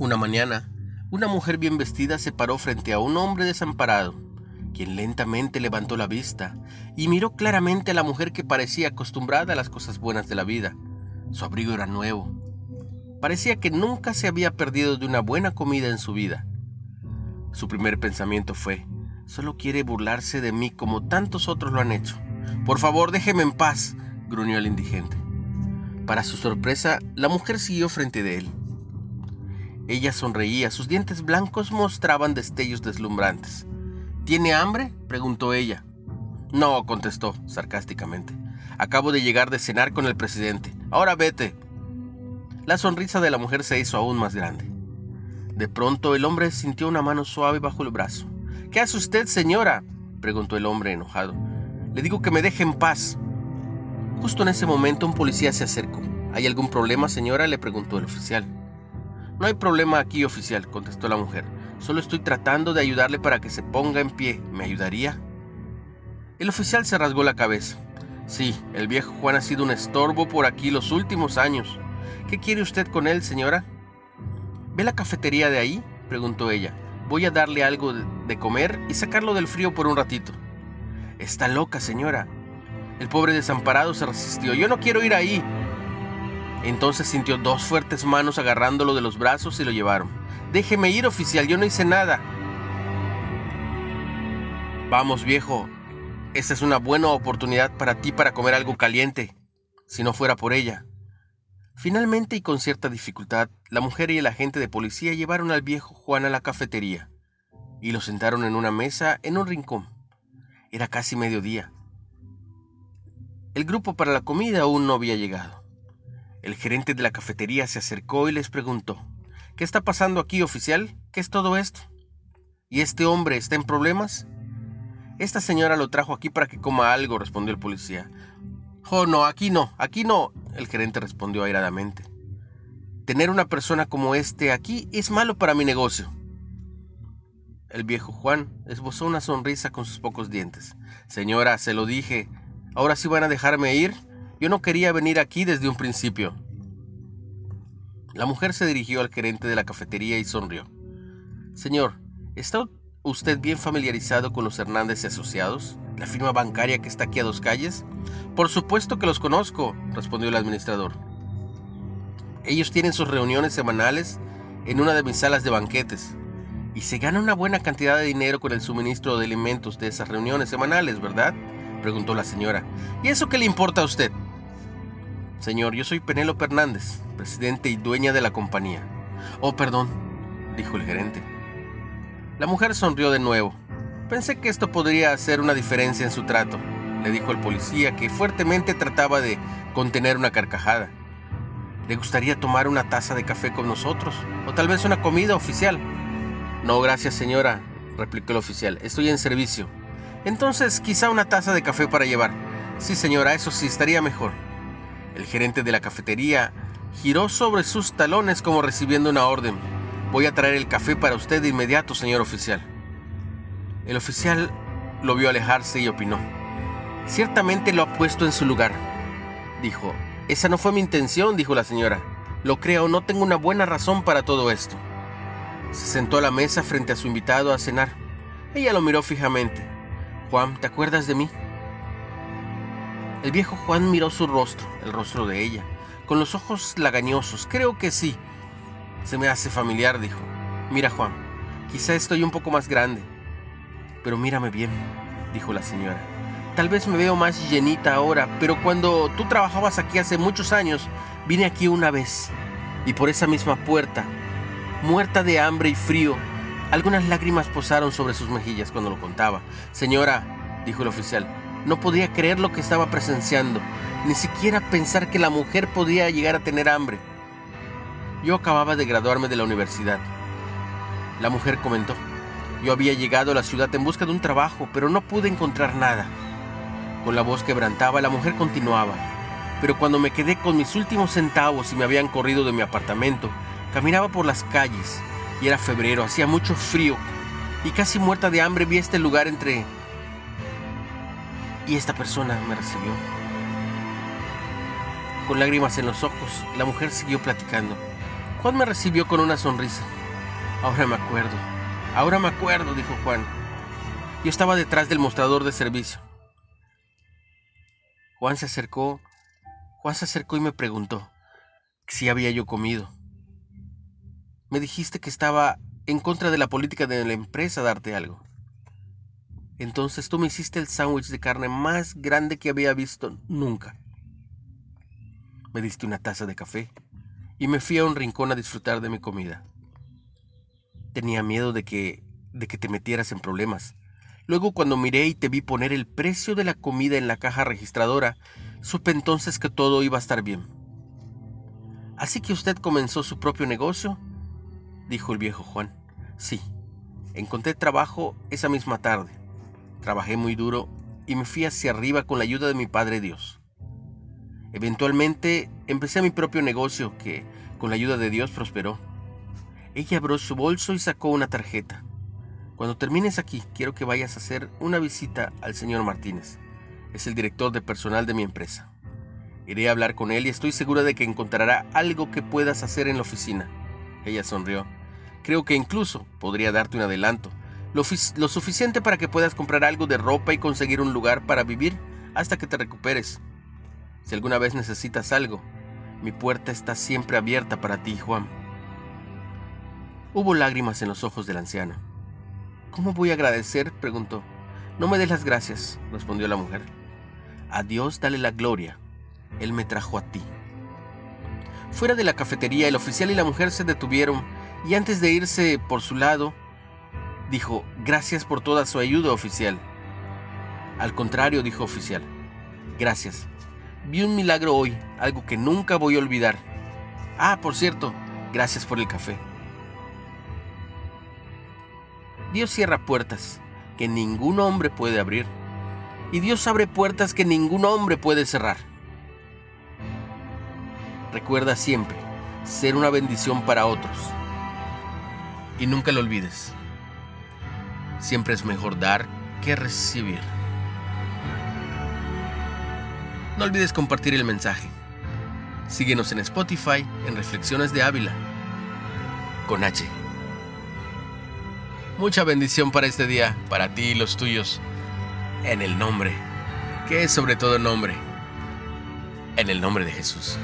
Una mañana, una mujer bien vestida se paró frente a un hombre desamparado, quien lentamente levantó la vista y miró claramente a la mujer que parecía acostumbrada a las cosas buenas de la vida. Su abrigo era nuevo. Parecía que nunca se había perdido de una buena comida en su vida. Su primer pensamiento fue, solo quiere burlarse de mí como tantos otros lo han hecho. Por favor, déjeme en paz, gruñó el indigente. Para su sorpresa, la mujer siguió frente de él. Ella sonreía, sus dientes blancos mostraban destellos deslumbrantes. ¿Tiene hambre? preguntó ella. No, contestó sarcásticamente. Acabo de llegar de cenar con el presidente. Ahora vete. La sonrisa de la mujer se hizo aún más grande. De pronto el hombre sintió una mano suave bajo el brazo. ¿Qué hace usted, señora? preguntó el hombre enojado. Le digo que me deje en paz. Justo en ese momento un policía se acercó. ¿Hay algún problema, señora? le preguntó el oficial. No hay problema aquí, oficial, contestó la mujer. Solo estoy tratando de ayudarle para que se ponga en pie. ¿Me ayudaría? El oficial se rasgó la cabeza. Sí, el viejo Juan ha sido un estorbo por aquí los últimos años. ¿Qué quiere usted con él, señora? ¿Ve la cafetería de ahí? preguntó ella. Voy a darle algo de comer y sacarlo del frío por un ratito. Está loca, señora. El pobre desamparado se resistió. Yo no quiero ir ahí. Entonces sintió dos fuertes manos agarrándolo de los brazos y lo llevaron. Déjeme ir, oficial, yo no hice nada. Vamos, viejo. Esta es una buena oportunidad para ti para comer algo caliente, si no fuera por ella. Finalmente y con cierta dificultad, la mujer y el agente de policía llevaron al viejo Juan a la cafetería y lo sentaron en una mesa en un rincón. Era casi mediodía. El grupo para la comida aún no había llegado. El gerente de la cafetería se acercó y les preguntó, ¿Qué está pasando aquí, oficial? ¿Qué es todo esto? ¿Y este hombre está en problemas? Esta señora lo trajo aquí para que coma algo, respondió el policía. Oh, no, aquí no, aquí no, el gerente respondió airadamente. Tener una persona como este aquí es malo para mi negocio. El viejo Juan esbozó una sonrisa con sus pocos dientes. Señora, se lo dije. ¿Ahora sí van a dejarme ir? Yo no quería venir aquí desde un principio. La mujer se dirigió al gerente de la cafetería y sonrió. Señor, ¿está usted bien familiarizado con los Hernández y Asociados, la firma bancaria que está aquí a dos calles? Por supuesto que los conozco, respondió el administrador. Ellos tienen sus reuniones semanales en una de mis salas de banquetes y se gana una buena cantidad de dinero con el suministro de alimentos de esas reuniones semanales, ¿verdad? preguntó la señora. ¿Y eso qué le importa a usted? Señor, yo soy Penélope Hernández, presidente y dueña de la compañía. Oh, perdón, dijo el gerente. La mujer sonrió de nuevo. Pensé que esto podría hacer una diferencia en su trato, le dijo el policía, que fuertemente trataba de contener una carcajada. ¿Le gustaría tomar una taza de café con nosotros? ¿O tal vez una comida oficial? No, gracias señora, replicó el oficial. Estoy en servicio. Entonces, quizá una taza de café para llevar. Sí, señora, eso sí, estaría mejor. El gerente de la cafetería giró sobre sus talones como recibiendo una orden. Voy a traer el café para usted de inmediato, señor oficial. El oficial lo vio alejarse y opinó. Ciertamente lo ha puesto en su lugar. Dijo, esa no fue mi intención, dijo la señora. Lo creo, no tengo una buena razón para todo esto. Se sentó a la mesa frente a su invitado a cenar. Ella lo miró fijamente. Juan, ¿te acuerdas de mí? El viejo Juan miró su rostro, el rostro de ella, con los ojos lagañosos. Creo que sí. Se me hace familiar, dijo. Mira, Juan, quizá estoy un poco más grande. Pero mírame bien, dijo la señora. Tal vez me veo más llenita ahora, pero cuando tú trabajabas aquí hace muchos años, vine aquí una vez. Y por esa misma puerta, muerta de hambre y frío, algunas lágrimas posaron sobre sus mejillas cuando lo contaba. Señora, dijo el oficial, no podía creer lo que estaba presenciando, ni siquiera pensar que la mujer podía llegar a tener hambre. Yo acababa de graduarme de la universidad. La mujer comentó, yo había llegado a la ciudad en busca de un trabajo, pero no pude encontrar nada. Con la voz quebrantaba, la mujer continuaba, pero cuando me quedé con mis últimos centavos y me habían corrido de mi apartamento, caminaba por las calles y era febrero, hacía mucho frío y casi muerta de hambre vi este lugar entre y esta persona me recibió. Con lágrimas en los ojos, la mujer siguió platicando. Juan me recibió con una sonrisa. Ahora me acuerdo, ahora me acuerdo, dijo Juan. Yo estaba detrás del mostrador de servicio. Juan se acercó, Juan se acercó y me preguntó si había yo comido. Me dijiste que estaba en contra de la política de la empresa darte algo. Entonces tú me hiciste el sándwich de carne más grande que había visto nunca. Me diste una taza de café y me fui a un rincón a disfrutar de mi comida. Tenía miedo de que de que te metieras en problemas. Luego cuando miré y te vi poner el precio de la comida en la caja registradora, supe entonces que todo iba a estar bien. Así que usted comenzó su propio negocio, dijo el viejo Juan. Sí, encontré trabajo esa misma tarde. Trabajé muy duro y me fui hacia arriba con la ayuda de mi Padre Dios. Eventualmente empecé mi propio negocio que, con la ayuda de Dios, prosperó. Ella abrió su bolso y sacó una tarjeta. Cuando termines aquí, quiero que vayas a hacer una visita al señor Martínez. Es el director de personal de mi empresa. Iré a hablar con él y estoy segura de que encontrará algo que puedas hacer en la oficina. Ella sonrió. Creo que incluso podría darte un adelanto, lo, suficiente para que puedas comprar algo de ropa y conseguir un lugar para vivir hasta que te recuperes. Si alguna vez necesitas algo, mi puerta está siempre abierta para ti, Juan. Hubo lágrimas en los ojos del anciano. ¿Cómo voy a agradecer? preguntó. No me des las gracias, respondió la mujer. A Dios dale la gloria. Él me trajo a ti. Fuera de la cafetería, el oficial y la mujer se detuvieron y antes de irse por su lado, dijo, gracias por toda su ayuda, oficial. Al contrario, dijo oficial, gracias. Vi un milagro hoy, algo que nunca voy a olvidar. Ah, por cierto, gracias por el café. Dios cierra puertas que ningún hombre puede abrir. Y Dios abre puertas que ningún hombre puede cerrar. Recuerda siempre ser una bendición para otros. Y nunca lo olvides. Siempre es mejor dar que recibir. No olvides compartir el mensaje. Síguenos en Spotify en Reflexiones de Ávila. Con H. Mucha bendición para este día, para ti y los tuyos. En el nombre, que es sobre todo nombre. En el nombre de Jesús.